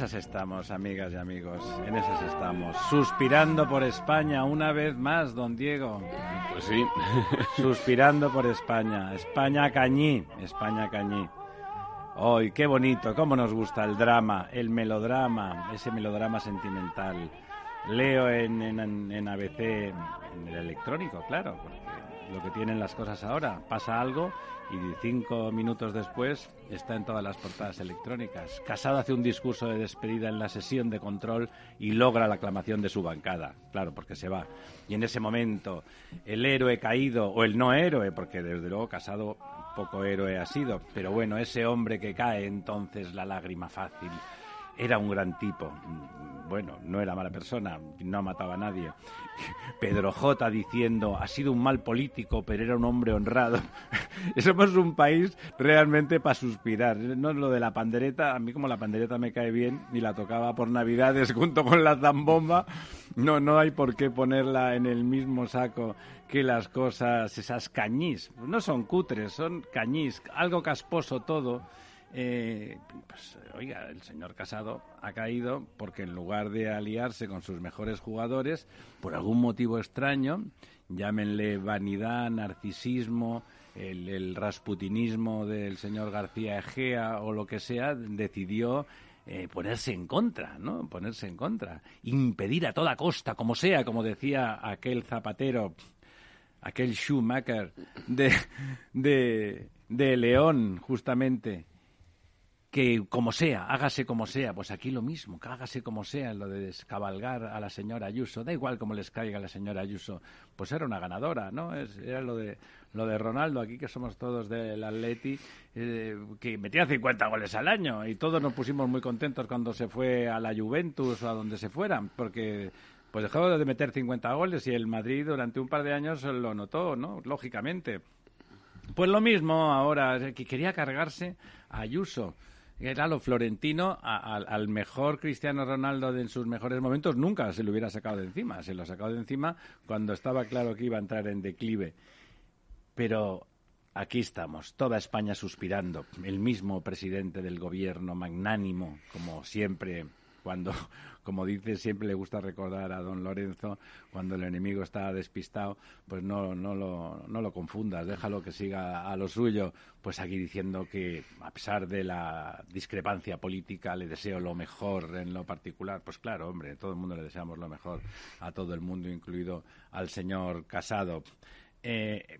Esas estamos, amigas y amigos, en esas estamos. Suspirando por España una vez más, don Diego. Pues sí. Suspirando por España. España cañí, España cañí. ¡Ay, qué bonito! ¿Cómo nos gusta el drama, el melodrama, ese melodrama sentimental? Leo en, en, en ABC, en el electrónico, claro, porque lo que tienen las cosas ahora, pasa algo y cinco minutos después está en todas las portadas electrónicas. Casado hace un discurso de despedida en la sesión de control y logra la aclamación de su bancada, claro, porque se va. Y en ese momento, el héroe caído, o el no héroe, porque desde luego Casado poco héroe ha sido, pero bueno, ese hombre que cae entonces la lágrima fácil, era un gran tipo. Bueno, no era mala persona, no mataba a nadie. Pedro J diciendo, ha sido un mal político, pero era un hombre honrado. Somos un país realmente para suspirar. No lo de la pandereta, a mí como la pandereta me cae bien y la tocaba por Navidades junto con la zambomba, no, no hay por qué ponerla en el mismo saco que las cosas, esas cañís. No son cutres, son cañís, algo casposo todo eh, pues oiga, el señor Casado ha caído porque en lugar de aliarse con sus mejores jugadores, por algún motivo extraño, llámenle vanidad, narcisismo, el, rasputinismo del señor García Egea o lo que sea, decidió eh, ponerse en contra, ¿no? Ponerse en contra. Impedir a toda costa, como sea, como decía aquel zapatero, aquel Schumacher de, de, de León, justamente, que como sea, hágase como sea, pues aquí lo mismo, que hágase como sea, lo de descabalgar a la señora Ayuso, da igual como les caiga la señora Ayuso, pues era una ganadora, ¿no? Es, era lo de lo de Ronaldo, aquí que somos todos del Atleti, eh, que metía 50 goles al año y todos nos pusimos muy contentos cuando se fue a la Juventus o a donde se fueran, porque pues dejó de meter 50 goles y el Madrid durante un par de años lo notó, ¿no? Lógicamente. Pues lo mismo ahora, que quería cargarse a Ayuso era lo florentino al mejor Cristiano Ronaldo de en sus mejores momentos nunca se lo hubiera sacado de encima. Se lo ha sacado de encima cuando estaba claro que iba a entrar en declive. Pero aquí estamos, toda España suspirando. El mismo presidente del gobierno, magnánimo, como siempre, cuando, como dice, siempre le gusta recordar a don Lorenzo, cuando el enemigo está despistado, pues no, no, lo, no lo confundas, déjalo que siga a lo suyo. Pues aquí diciendo que, a pesar de la discrepancia política, le deseo lo mejor en lo particular. Pues claro, hombre, todo el mundo le deseamos lo mejor a todo el mundo, incluido al señor Casado. Eh,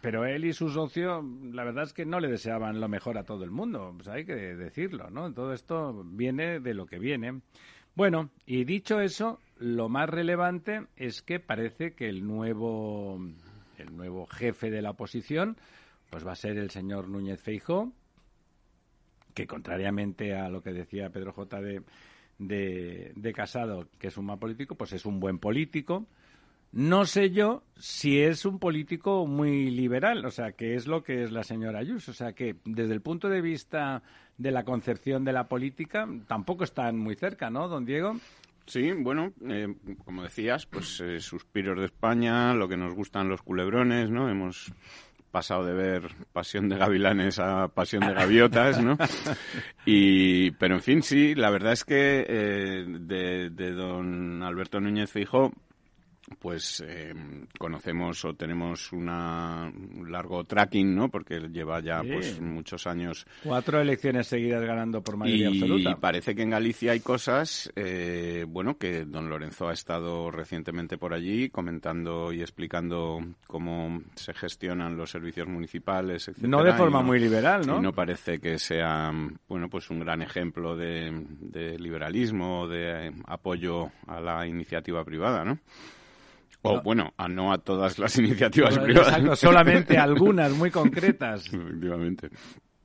pero él y su socio, la verdad es que no le deseaban lo mejor a todo el mundo, pues hay que decirlo, ¿no? Todo esto viene de lo que viene. Bueno, y dicho eso, lo más relevante es que parece que el nuevo, el nuevo jefe de la oposición, pues va a ser el señor Núñez Feijó, que contrariamente a lo que decía Pedro J. de, de, de Casado, que es un mal político, pues es un buen político, no sé yo si es un político muy liberal, o sea, que es lo que es la señora Ayuso. O sea, que desde el punto de vista de la concepción de la política, tampoco están muy cerca, ¿no, don Diego? Sí, bueno, eh, como decías, pues eh, suspiros de España, lo que nos gustan los culebrones, ¿no? Hemos pasado de ver Pasión de Gavilanes a Pasión de Gaviotas, ¿no? Y, pero en fin, sí, la verdad es que eh, de, de don Alberto Núñez Fijo pues eh, conocemos o tenemos una, un largo tracking, ¿no? Porque lleva ya Sí. pues muchos años Cuatro elecciones seguidas ganando por mayoría y absoluta. parece que en Galicia hay cosas, eh, bueno, que don Lorenzo ha estado recientemente por allí comentando y explicando cómo se gestionan los servicios municipales, etcétera. No de y forma muy liberal, ¿no? Y no parece que sea, bueno, pues un gran ejemplo de, de liberalismo, de apoyo a la iniciativa privada, ¿no? O, No. bueno, a no a todas las iniciativas Exacto, privadas. solamente algunas muy concretas. Efectivamente.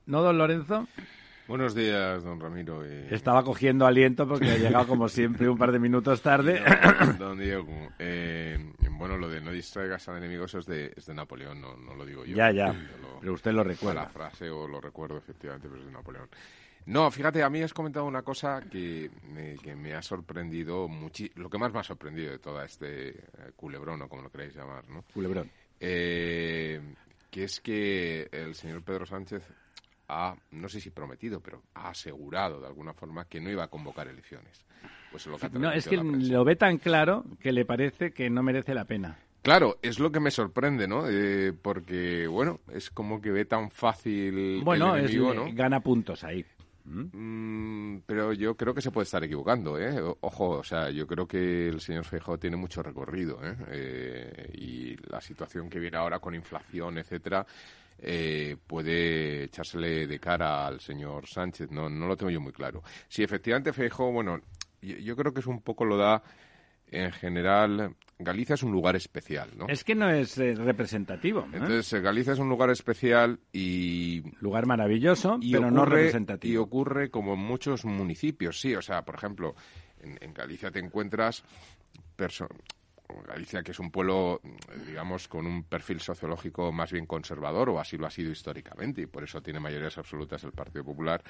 ¿No, don Lorenzo? Buenos días, don Ramiro. y- Estaba cogiendo aliento porque ha llegado, como siempre, un par de minutos tarde. Don- Don Diego, eh, bueno, lo de no distraigas al enemigo eso es de, es de Napoleón, no, no lo digo yo. Ya, ya. Yo lo- Pero usted lo la recuerda. frase o lo recuerdo efectivamente, pero es de Napoleón. No, fíjate, a mí has comentado una cosa que me, que me ha sorprendido, muchi lo que más me ha sorprendido de todo este eh, culebrón, o como lo queráis llamar, ¿no? Culebrón. Eh, que es que el señor Pedro Sánchez ha, no sé si prometido, pero ha asegurado de alguna forma que no iba a convocar elecciones. Pues es lo que ha No, es que lo ve tan claro que le parece que no merece la pena. Claro, es lo que me sorprende, ¿no? Eh, porque, bueno, es como que ve tan fácil Bueno, el es, ¿no? gana puntos ahí. Mm, pero yo creo que se puede estar equivocando, ¿eh? Ojo, o sea, yo creo que el señor Feijóo tiene mucho recorrido, ¿eh? Eh, y la situación que viene ahora con inflación, etcétera, eh, puede echársele de cara al señor Sánchez. No, no lo tengo yo muy claro. Si efectivamente Feijóo, bueno, yo creo que es un poco lo da en general. Galicia es un lugar especial, ¿no? Es que no es eh, representativo. ¿eh? Entonces, eh, Galicia es un lugar especial y Lugar maravilloso, y pero no ocurre- Y representativo. ocurre como en muchos municipios, sí. O sea, por ejemplo, en, en Galicia te encuentras Galicia, que es un pueblo, digamos, con un perfil sociológico más bien conservador, o así lo ha sido históricamente, y por eso tiene mayorías absolutas el Partido Popular.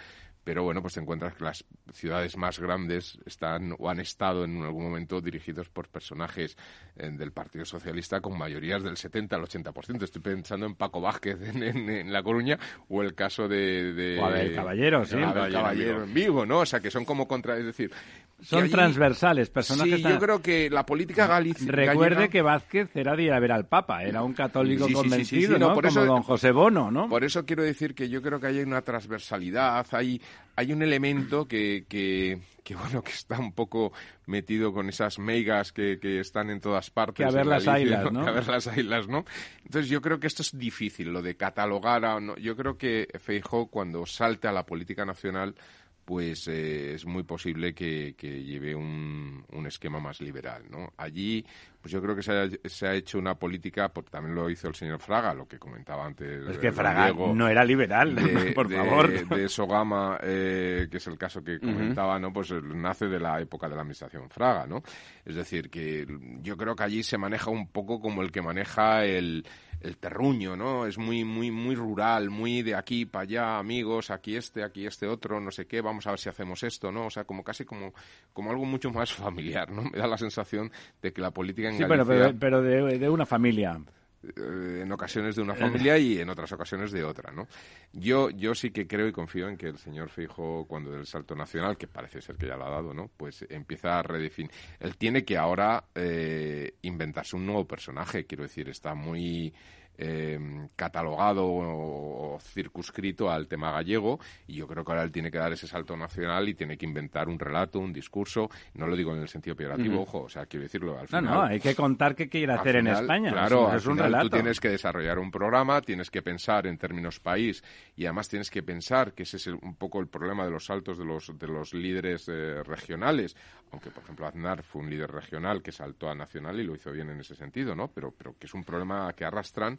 Pero bueno, pues te encuentras que las ciudades más grandes están o han estado en algún momento dirigidos por personajes eh, del Partido Socialista con mayorías del 70 al 80%. Estoy pensando en Paco Vázquez en, en- en La Coruña o el caso de... de O Abel Caballero, sí. Abel Caballero Caballero en Vigo, ¿no? O sea, que son como contra... Es decir... Son allí- transversales, personajes Sí, tan- yo creo que la política galicia... Recuerde que Vázquez era de ir a ver al Papa, era un católico Sí, sí, convencido, no, ¿no? por Como eso- don José Bono, ¿no? Por eso quiero decir que yo creo que hay una transversalidad, hay, hay un elemento que, que, que, bueno, que está un poco metido con esas meigas que, que están en todas partes. Que a ver las Galicia, ¿no? Que a ver las ailas, ¿no? Entonces yo creo que esto es difícil, lo de catalogar a... no- yo creo que Feijóo cuando salte a la política nacional pues eh, es muy posible que, que lleve un, un esquema más liberal, ¿no? Allí, pues yo creo que se ha, se ha hecho una política, porque también lo hizo el señor Fraga, lo que comentaba antes. Es que Fraga Diego, no era liberal, de, por de- favor. de Sogama, eh, que es el caso que comentaba, ¿no? Pues eh, nace de la época de la administración Fraga, ¿no? Es decir, que yo creo que allí se maneja un poco como el que maneja el, el terruño, ¿no? Es muy, muy, muy rural, muy de aquí para allá, amigos, aquí este, aquí este otro, no sé qué, vamos a ver si hacemos esto, ¿no? O sea, como casi como, como algo mucho más familiar, ¿no? Me da la sensación de que la política en Sí, Galicia pero, pero de, de una familia. eh, en ocasiones de una familia y en otras ocasiones de otra, ¿no? Yo, yo sí que creo y confío en que el señor Feijo, cuando del salto nacional, que parece ser que ya lo ha dado, ¿no? Pues empieza a redefinir. Él tiene que ahora eh, inventarse un nuevo personaje, quiero decir, está muy eh, catalogado o, o circunscrito al tema gallego y yo creo que ahora él tiene que dar ese salto nacional y tiene que inventar un relato, un discurso, no lo digo en el sentido peyorativo, ojo, o sea, quiero decirlo, al No, final... no, hay que contar qué quiere hacer en España. Claro, es, un relato. tú tienes que desarrollar un programa, tienes que pensar en términos país y además tienes que pensar que ese es el- un poco el problema de los saltos de los, de los líderes eh, regionales. Aunque, por ejemplo, Aznar fue un líder regional que saltó a nacional y lo hizo bien en ese sentido, ¿no? Pero, pero que es un problema que arrastran,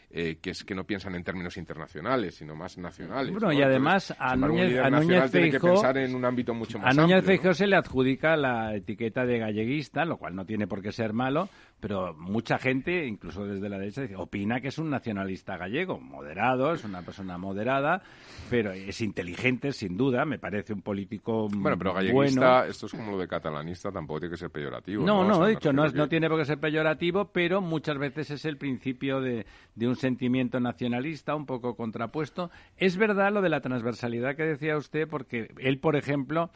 eh, que es que no piensan en términos internacionales, sino más nacionales. Bueno, ¿no? y además Entonces, a Núñez- líder a Núñez nacional tiene que Feijóo- pensar en un ámbito mucho más A Núñez amplio, ¿no? Feijóo se le adjudica la etiqueta de galleguista, lo cual no tiene por qué ser malo, pero mucha gente, incluso desde la derecha, opina que es un nacionalista gallego, moderado, es una persona moderada, pero es inteligente, sin duda, me parece un político Bueno, pero bueno. galleguista, esto es como lo de catalanista, tampoco tiene que ser peyorativo. No, no, O sea, he dicho, no, es- no que- tiene por qué ser peyorativo, pero muchas veces es el principio de, de un sentimiento nacionalista un poco contrapuesto. Es verdad lo de la transversalidad que decía usted, porque él, por ejemplo,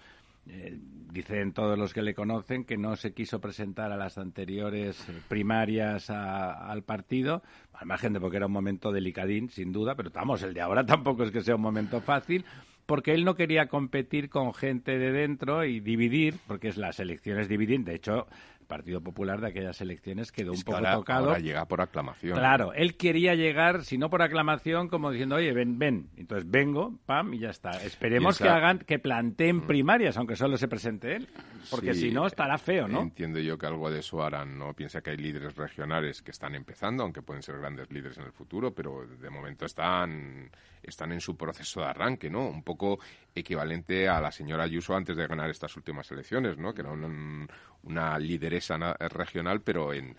eh, dicen todos los que le conocen que no se quiso presentar a las anteriores primarias al partido, al margen de porque era un momento delicadín, sin duda, pero vamos, el de ahora tampoco es que sea un momento fácil, porque él no quería competir con gente de dentro y dividir, porque es las elecciones dividir. De hecho, Partido Popular de aquellas elecciones quedó un poco tocado. Ahora llega por aclamación. Claro, él quería llegar, si no por aclamación, como diciendo, oye, ven, ven. Entonces vengo, pam, y ya está. Esperemos que hagan, que planteen mm. primarias, aunque solo se presente él. Porque si no, estará feo, ¿no? Entiendo yo que algo de eso harán, ¿no? Piensa que hay líderes regionales que están empezando, aunque pueden ser grandes líderes en el futuro, pero de momento están están en su proceso de arranque, ¿no? Un poco equivalente a la señora Ayuso antes de ganar estas últimas elecciones, ¿no? Que era una, lideresa regional, pero en,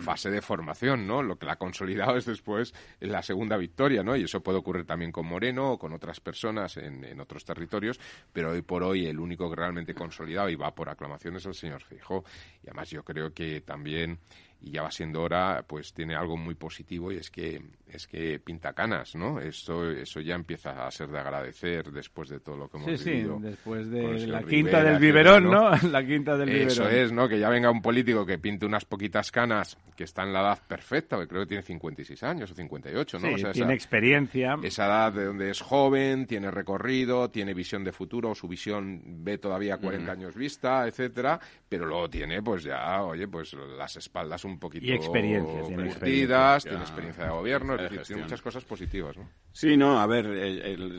fase de formación, ¿no? Lo que la ha consolidado es después la segunda victoria, ¿no? Y eso puede ocurrir también con Moreno o con otras personas en, en otros territorios, pero hoy por hoy el único que realmente consolidado y va por aclamación es el señor Feijóo. Y además yo creo que también y ya va siendo hora, pues tiene algo muy positivo y es que es que pinta canas, ¿no? Eso eso ya empieza a ser de agradecer después de todo lo que hemos vivido. Sí, después de la quinta del biberón, ¿no? La quinta del biberón. Eso es, ¿no? Que ya venga un político que pinte unas poquitas canas, que está en la edad perfecta, que creo que tiene 56 años o 58, ¿no? Sí, tiene experiencia. Esa edad de donde es joven, tiene recorrido, tiene visión de futuro, su visión ve todavía 40 años vista, etcétera, pero luego tiene pues ya, oye, pues las espaldas un poquito y experiencia, tiene experiencia. tiene experiencia de gobierno, es decir, tiene muchas cosas positivas, ¿no? Sí, no, a ver,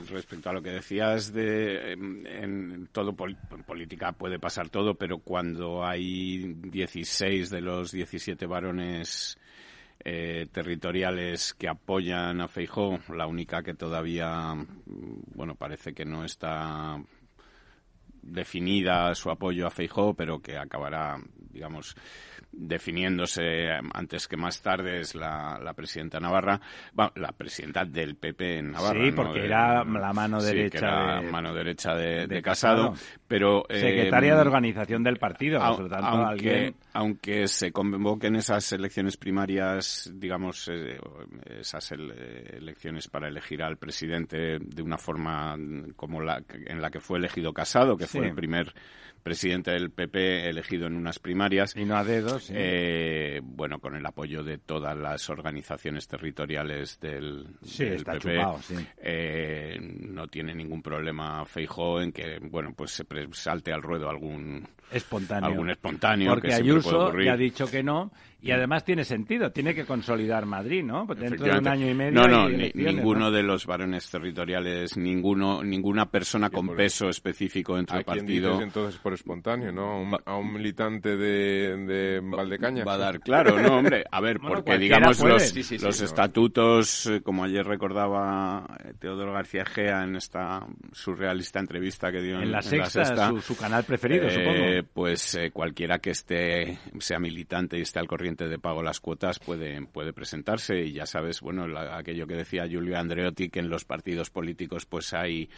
respecto a lo que decías de en, todo en política puede pasar todo, pero cuando hay 16 de los 17 varones eh, territoriales que apoyan a Feijó, la única que todavía, bueno, parece que no está definida su apoyo a Feijó, pero que acabará, digamos, definiéndose antes que más tarde es la, la presidenta Navarra, la presidenta del PP en Navarra. Sí, porque era la mano derecha. la mano derecha de, Casado, pero... Secretaria de eh, organización del partido, por tanto, aunque, aunque se convoquen esas elecciones primarias, digamos, eh, esas elecciones para elegir al presidente de una forma como la en la que fue elegido Casado, que fue el primer presidente del PP elegido en unas primarias. Y no a dedos. Eh, bueno, con el apoyo de todas las organizaciones territoriales del, sí, está PP. Eh, no tiene ningún problema Feijó en que, bueno, pues se salte al ruedo algún espontáneo. Algún espontáneo Porque Ayuso ya ha dicho que no y además tiene sentido, tiene que consolidar Madrid, ¿no? Dentro de un año y medio. No, no, ninguno de los varones territoriales, ninguno, ninguna persona con peso específico dentro del partido. entonces por espontáneo, ¿no? A un, militante de, de Valdecaña. Va a dar, claro, no, hombre. A ver, porque digamos los, los estatutos, eh, como ayer recordaba eh, Teodoro García Gea en esta surrealista entrevista que dio en, la, sexta, su, canal preferido, eh, supongo. Pues cualquiera que esté, sea militante y esté al corriente de pago las cuotas puede, puede presentarse y ya sabes, bueno, aquello que decía Julio Andreotti, que en los partidos políticos pues hay,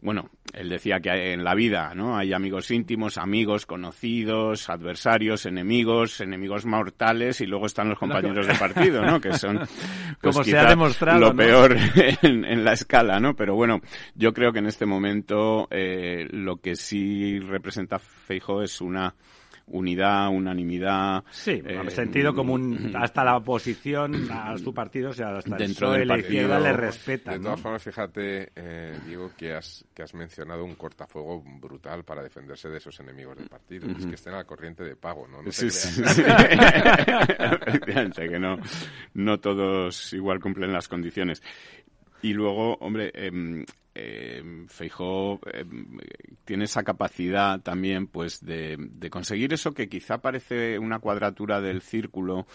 bueno, él decía que en la vida, ¿no? Hay amigos íntimos, amigos, conocidos, adversarios, enemigos, enemigos mortales y luego están los compañeros de partido, ¿no? Que son, pues, como se ha demostrado, lo peor en, la escala, ¿no? Pero bueno, yo creo que en este momento eh, lo que sí representa Feijo es una unidad, unanimidad. Sí, en eh, sentido común, hasta la oposición a su partido, o sea, hasta dentro de la izquierda le respeta. De todas formas, fíjate, eh, Diego, que has, que has mencionado un cortafuego brutal para defenderse de esos enemigos del partido. Es que estén a la corriente de pago, ¿no? sí, sí, que no, no todos igual cumplen las condiciones. Y luego, hombre, eh, eh, Feijó em, tiene esa capacidad también, pues, de, conseguir eso que quizá parece una cuadratura del círculo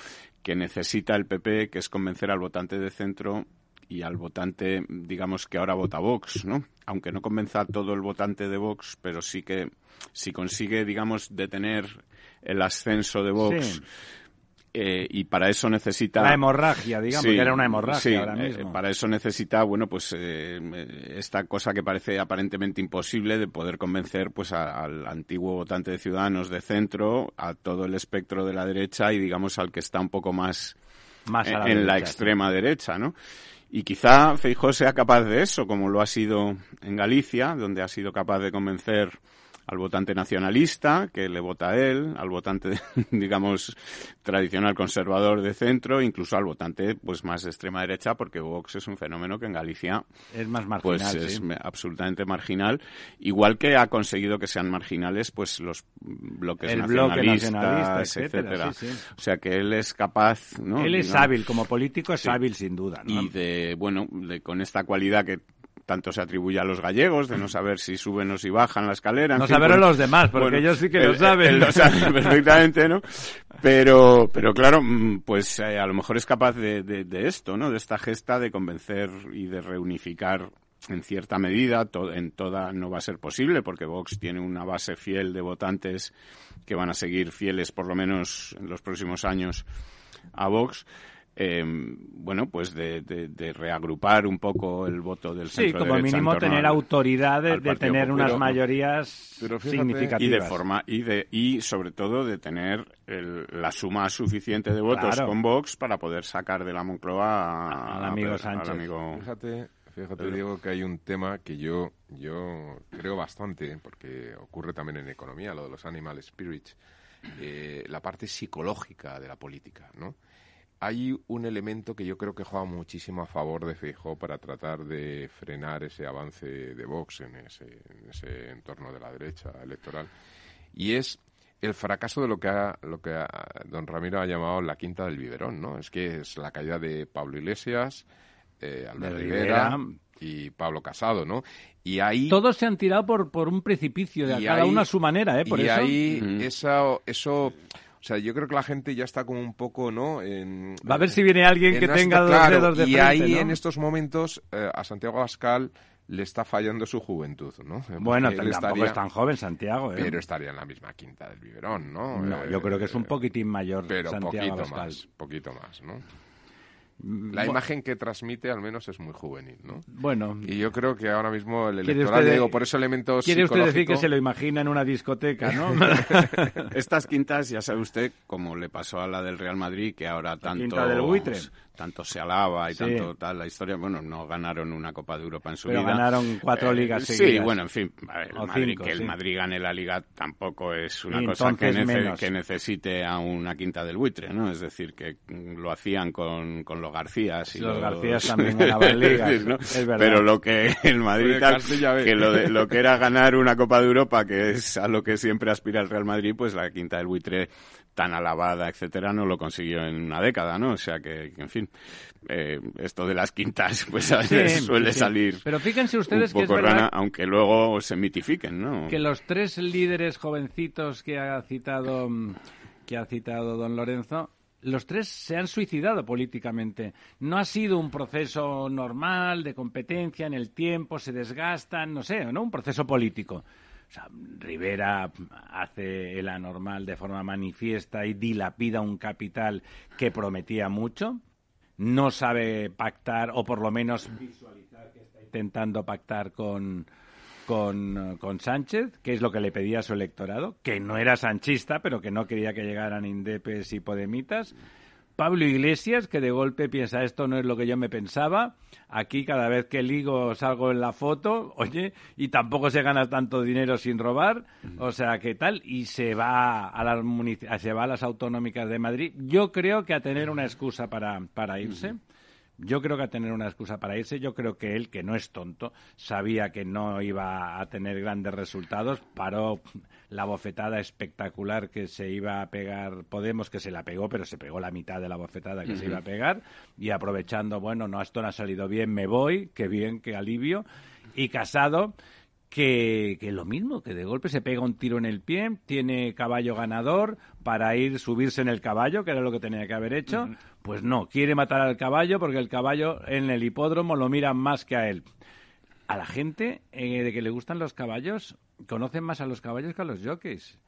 que necesita el PP, que es convencer al votante de centro y al votante, digamos, que ahora vota Vox, ¿no? Aunque no convenza a todo el votante de Vox, pero sí que si consigue, digamos, detener el ascenso de Vox. Eh, y para eso necesita la hemorragia digamos que era una hemorragia ahora eh, mismo para eso necesita bueno pues eh, esta cosa que parece aparentemente imposible de poder convencer pues al antiguo votante de Ciudadanos de centro a todo el espectro de la derecha y digamos al que está un poco más Más a la en, la sí. extrema derecha, ¿no? Y quizá Feijóo sea capaz de eso, como lo ha sido en Galicia, donde ha sido capaz de convencer al votante nacionalista, que le vota a él, al votante, digamos, tradicional conservador de centro, incluso al votante pues más de extrema derecha, porque Vox es un fenómeno que en Galicia Es más pues marginal, es sí. me- absolutamente marginal, igual que ha conseguido que sean marginales pues los bloques El bloque nacionalistas, nacionalista, etcétera, etcétera. sí, sí. O sea que él es capaz, ¿no? Él es hábil, como político es hábil sin duda. ¿no? y de bueno de, con esta cualidad que tanto se atribuye a los gallegos de no saber si suben o si bajan la escalera No saberlo pues, los demás, porque ellos sí que lo saben. él lo sabe perfectamente no pero pero claro mm, pues eh, a lo mejor es capaz de, de, de esto no de esta gesta de convencer y de reunificar en cierta medida, to- en toda no va a ser posible porque Vox tiene una base fiel de votantes que van a seguir fieles por lo menos en los próximos años a Vox. Eh, bueno, pues de, de- de reagrupar un poco el voto del Sí, centro como derecha en mínimo tener al- autoridad de, tener Popular. unas mayorías pero fíjate- significativas. y de forma y de y sobre todo de tener el- la suma suficiente de votos Claro. con Vox para poder sacar de la Moncloa a- Al amigo a- al Sánchez. amigo- Fíjate, fíjate. Diego, que hay un tema que yo, yo creo bastante, porque ocurre también en economía, lo de los animal spirits, eh, la parte psicológica de la política, ¿no? Hay un elemento que yo creo que juega muchísimo a favor de Feijóo para tratar de frenar ese avance de Vox en ese, en ese entorno de la derecha electoral, y es el fracaso de lo que ha, lo que ha- don Ramiro ha llamado la quinta del biberón, ¿no? Es que es la caída de Pablo Iglesias, eh, Albert De Rivera, Rivera. y Pablo Casado, ¿no? Y ahí Todos se han tirado por, por un precipicio, de cada ahí- uno a su manera, ¿eh? Por y eso. ahí esa, eso, o sea, yo creo que la gente ya está como un poco, ¿no? En, Va a ver si viene alguien en que tenga dos claro, dedos de y frente, ahí ¿no? en estos momentos eh, a Santiago Abascal le está fallando su juventud, ¿no? Bueno, Porque él tampoco estaría- es tan joven Santiago, ¿eh? pero estaría en la misma quinta del biberón, ¿no? No, yo Eh, creo que es un poquitín mayor pero Santiago poquito Abascal. más, poquito más, ¿no? Mm, La imagen que transmite al menos es muy juvenil, ¿no? Bueno, Y yo creo que ahora mismo el ¿Quiere electoral, usted- digo, por esos elementos quiere usted decir que se lo imagina en una discoteca, ¿no? Estas quintas, ya sabe usted, como le pasó a la del Real Madrid, que ahora tanto, quinta del buitre. Tanto se alaba y Sí. tanto tal la historia. Bueno, no ganaron una Copa de Europa en su Pero vida. ganaron cuatro ligas Sí, seguidas. bueno, en fin, a ver, el O Madrid, cinco, que el sí. Madrid gane la liga tampoco es una Y cosa que, nece- necesite a una quinta del buitre, ¿no? Es decir, que lo hacían con, con los Garcías. Y Los Garcías también ganaban ligas, ¿no? es verdad. Pero lo que el Madrid tal, que lo, de- lo que era ganar una Copa de Europa, que es a lo que siempre aspira el Real Madrid, pues la quinta del buitre tan alabada, etcétera, no lo consiguió en una década, ¿no? O sea que, que, en fin, eh, esto de las quintas, pues a veces Sí, suele sí. salir Pero fíjense un ustedes que es poco verdad rana, aunque luego se mitifiquen, ¿no? que los tres líderes jovencitos que ha citado mm, que ha citado don Lorenzo los tres se han suicidado políticamente. No ha sido un proceso normal de competencia en el tiempo, se desgastan, no sé, ¿no? Un proceso político. O sea, Rivera hace el anormal de forma manifiesta y dilapida un capital que prometía mucho. No sabe pactar, o por lo menos visualizar que está intentando pactar con, con, con Sánchez, que es lo que le pedía a su electorado, que no era sanchista, pero que no quería que llegaran indepes y podemitas. Pablo Iglesias, que de golpe piensa, esto no es lo que yo me pensaba. Aquí cada vez que ligo salgo en la foto, oye, y tampoco se gana tanto dinero sin robar. O sea, ¿qué tal? Y se va a las, se va a las autonómicas de Madrid. Yo creo que a tener una excusa para, para irse. Yo creo que a tener una excusa para irse, yo creo que él, que no es tonto, sabía que no iba a tener grandes resultados, paró la bofetada espectacular que se iba a pegar Podemos, que se la pegó, pero se pegó la mitad de la bofetada que se iba a pegar, y aprovechando, bueno, no, esto no ha salido bien, me voy, qué bien, qué alivio, y Casado, que, que lo mismo, que de golpe se pega un tiro en el pie, tiene caballo ganador para ir subirse en el caballo, que era lo que tenía que haber hecho, pues no, quiere matar al caballo porque el caballo en el hipódromo lo miran más que a él. A la gente eh, de que le gustan los caballos, conocen más a los caballos que a los jockeys.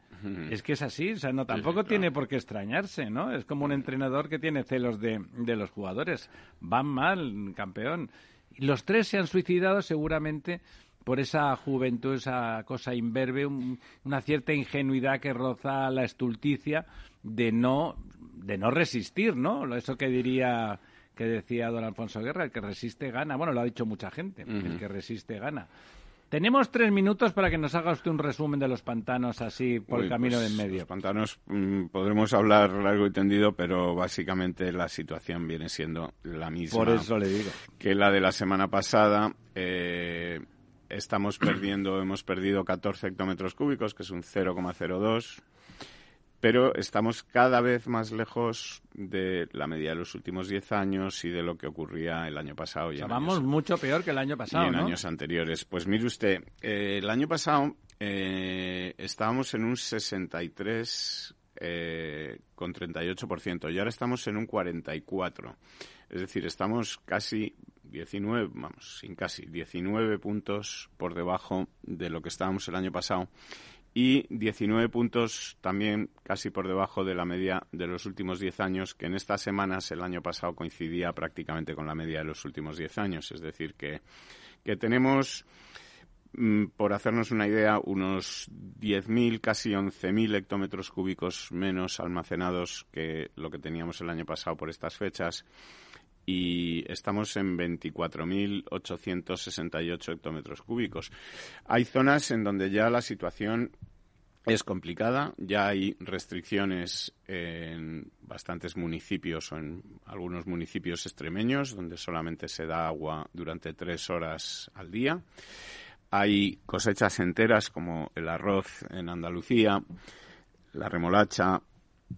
Es que es así, o sea, no tampoco tiene por qué extrañarse, ¿no? Es como un entrenador que tiene celos de, de los jugadores. Van mal, campeón. Los tres se han suicidado seguramente por esa juventud, esa cosa imberbe, una cierta ingenuidad que roza la estulticia de no, de no resistir, ¿no? Eso que diría que decía don Alfonso Guerra, el que resiste gana. Bueno, lo ha dicho mucha gente, el que resiste gana. Tenemos tres minutos para que nos haga usted un resumen de los pantanos así por el camino pues de en medio. Los pantanos mm, podremos hablar largo y tendido, pero básicamente la situación viene siendo la misma. Por eso le digo. Que la de la semana pasada. Eh, estamos perdiendo, hemos perdido 14 hectómetros cúbicos, que es un 0,02 pero estamos cada vez más lejos de la media de los últimos 10 años y de lo que ocurría el año pasado. Y vamos mucho peor que el año pasado, y en años anteriores. Pues mire usted, eh, el año pasado eh, estábamos en un 63 eh, con 38% y ahora estamos en un 44. Es decir, estamos casi 19, vamos, sin casi 19 puntos por debajo de lo que estábamos el año pasado y 19 puntos también casi por debajo de la media de los últimos 10 años, que en estas semanas el año pasado coincidía prácticamente con la media de los últimos 10 años. Es decir, que, que tenemos, mm, por hacernos una idea, unos 10.000, casi 11.000 hectómetros cúbicos menos almacenados que lo que teníamos el año pasado por estas fechas y estamos en 24.868 hectómetros cúbicos. Hay zonas en donde ya la situación es complicada, ya hay restricciones en bastantes municipios o en algunos municipios extremeños donde solamente se da agua durante tres horas al día. Hay cosechas enteras como el arroz en Andalucía, la remolacha,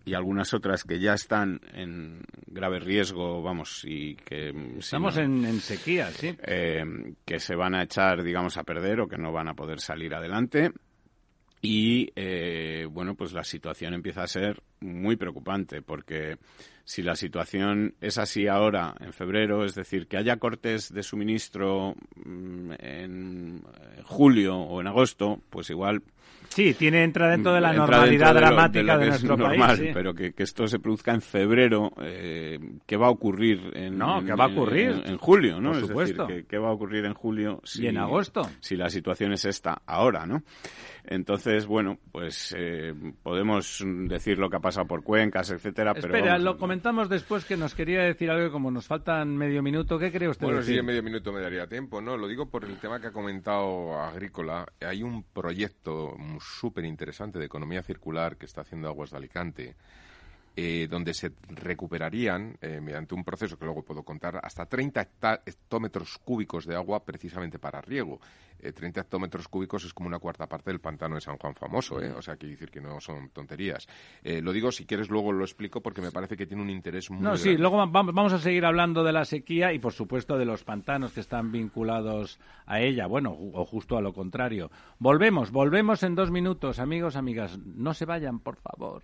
y algunas otras que ya están en grave riesgo, vamos, y que... Estamos en, sequía, sí. Eh, que se van a echar, digamos, a perder o que no van a poder salir adelante. Y, eh, bueno, pues la situación empieza a ser muy preocupante porque si la situación es así ahora, en febrero, es decir, que haya cortes de suministro mm, en julio o en agosto, pues igual Sí, tiene entra dentro de la normalidad dramática de, nuestro país. Pero que, esto se produzca en febrero, eh, ¿qué va a ocurrir en, no, ¿qué va a ocurrir? En, julio, ¿no? Por supuesto. ¿qué, va a ocurrir en julio si, y en agosto? Si la situación es esta ahora, ¿no? Entonces, bueno, pues eh, podemos decir lo que ha pasado por cuencas, etcétera, pero... Espera, lo comentamos después que nos quería decir algo como nos faltan medio minuto. ¿Qué cree usted? Bueno, sí, en medio minuto me daría tiempo, ¿no? Lo digo por el tema que ha comentado Agrícola. Hay un proyecto súper interesante de economía circular que está haciendo Aguas de Alicante, eh, donde se recuperarían, eh, mediante un proceso que luego puedo contar, hasta 30 hectómetros cúbicos de agua precisamente para riego. 30 eh, hectómetros cúbicos es como una cuarta parte del pantano de San Juan famoso, ¿eh? o sea, quiere decir que no son tonterías. lo digo, si quieres luego lo explico porque me parece que tiene un interés muy No, sí, luego vamos a seguir hablando de la sequía y, por supuesto, de los pantanos que están vinculados a ella, bueno, o justo a lo contrario. Volvemos, volvemos en dos minutos, amigos, amigas. No se vayan, por favor.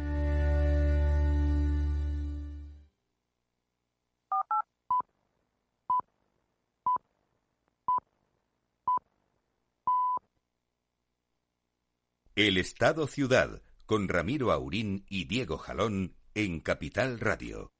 El Estado Ciudad, con Ramiro Aurín y Diego Jalón, en Capital Radio.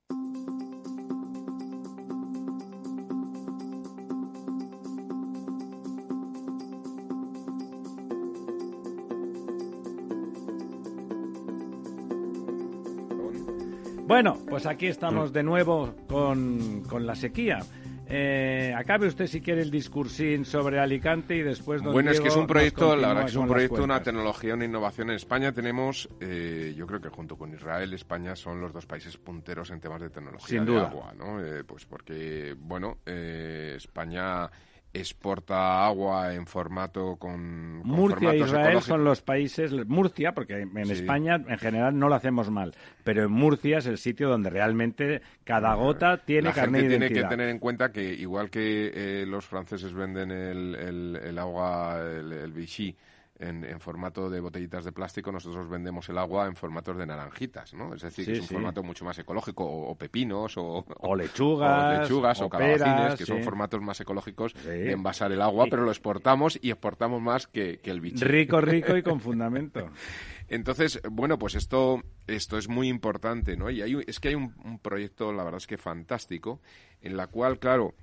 Bueno, pues aquí estamos de nuevo con, con la sequía. Eh, acabe usted si quiere el discursín sobre Alicante y después don Bueno, es que es un proyecto, la verdad que es un proyecto, una tecnología, una innovación. En España tenemos, eh, yo creo que junto con Israel, España son los dos países punteros en temas de tecnología Sin de duda. agua, ¿no? Eh, pues porque, bueno, eh, España exporta agua en formato con, con Murcia e Israel ecológicos. son los países, Murcia, porque en Sí. España en general no lo hacemos mal, pero en Murcia es el sitio donde realmente cada gota tiene la carne gente de tiene que tener en cuenta que igual que eh, los franceses venden el, el- el agua, el, el Vichy, en, en formato de botellitas de plástico, nosotros vendemos el agua en formatos de naranjitas, ¿no? Es decir, Sí, que es un sí. formato mucho más ecológico, o, o pepinos, o, O lechugas, o, lechugas, o, calabacines, que son formatos más ecológicos de envasar el agua, pero lo exportamos y exportamos más que, que el Vichy. Rico, rico y con fundamento. Entonces, bueno, pues esto, esto es muy importante, ¿no? Y hay, es que hay un, un proyecto, la verdad es que fantástico, en la cual, claro,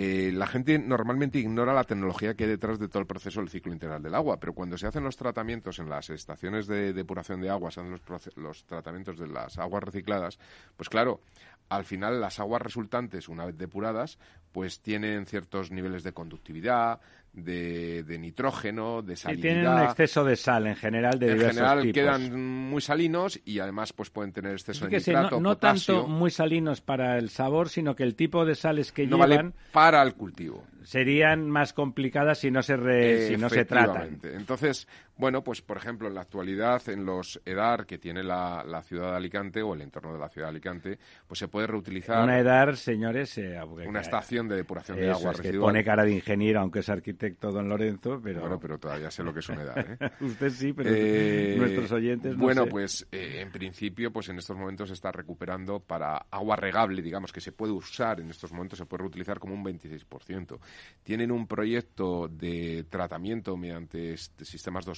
eh, la gente normalmente ignora la tecnología que hay detrás de todo el proceso del ciclo integral del agua, pero cuando se hacen los tratamientos en las estaciones de depuración de agua, se hacen los, los tratamientos de las aguas recicladas, pues claro, al final las aguas resultantes, una vez depuradas, pues tienen ciertos niveles de conductividad, de, de nitrógeno, de Y salinidad. tienen un exceso de sal en general de en diversos general tipos. quedan muy salinos y además pues pueden tener exceso de Fíjese, nitrato, no, no potasio. tanto muy salinos para el sabor, sino que el tipo de sales que no llevan vale para el cultivo. serían más complicadas si no se re- si no se tratan. Entonces, bueno, pues por ejemplo, en la actualidad, en los EDAR que tiene la, la ciudad de Alicante o el entorno de la ciudad de Alicante, pues se puede reutilizar Una edad, señores, eh, una estación de depuración de agua es que pone cara de ingeniero, aunque es arquitecto don Lorenzo, pero, Bueno, pero todavía sé lo que es una EDAR, ¿eh? usted sí, pero Eh, nuestros oyentes no Bueno, sé. pues eh, en principio, pues en estos momentos se está recuperando para agua regable, digamos, que se puede usar en estos momentos, se puede reutilizar como un 26%. Tienen un proyecto de tratamiento mediante este- sistemas de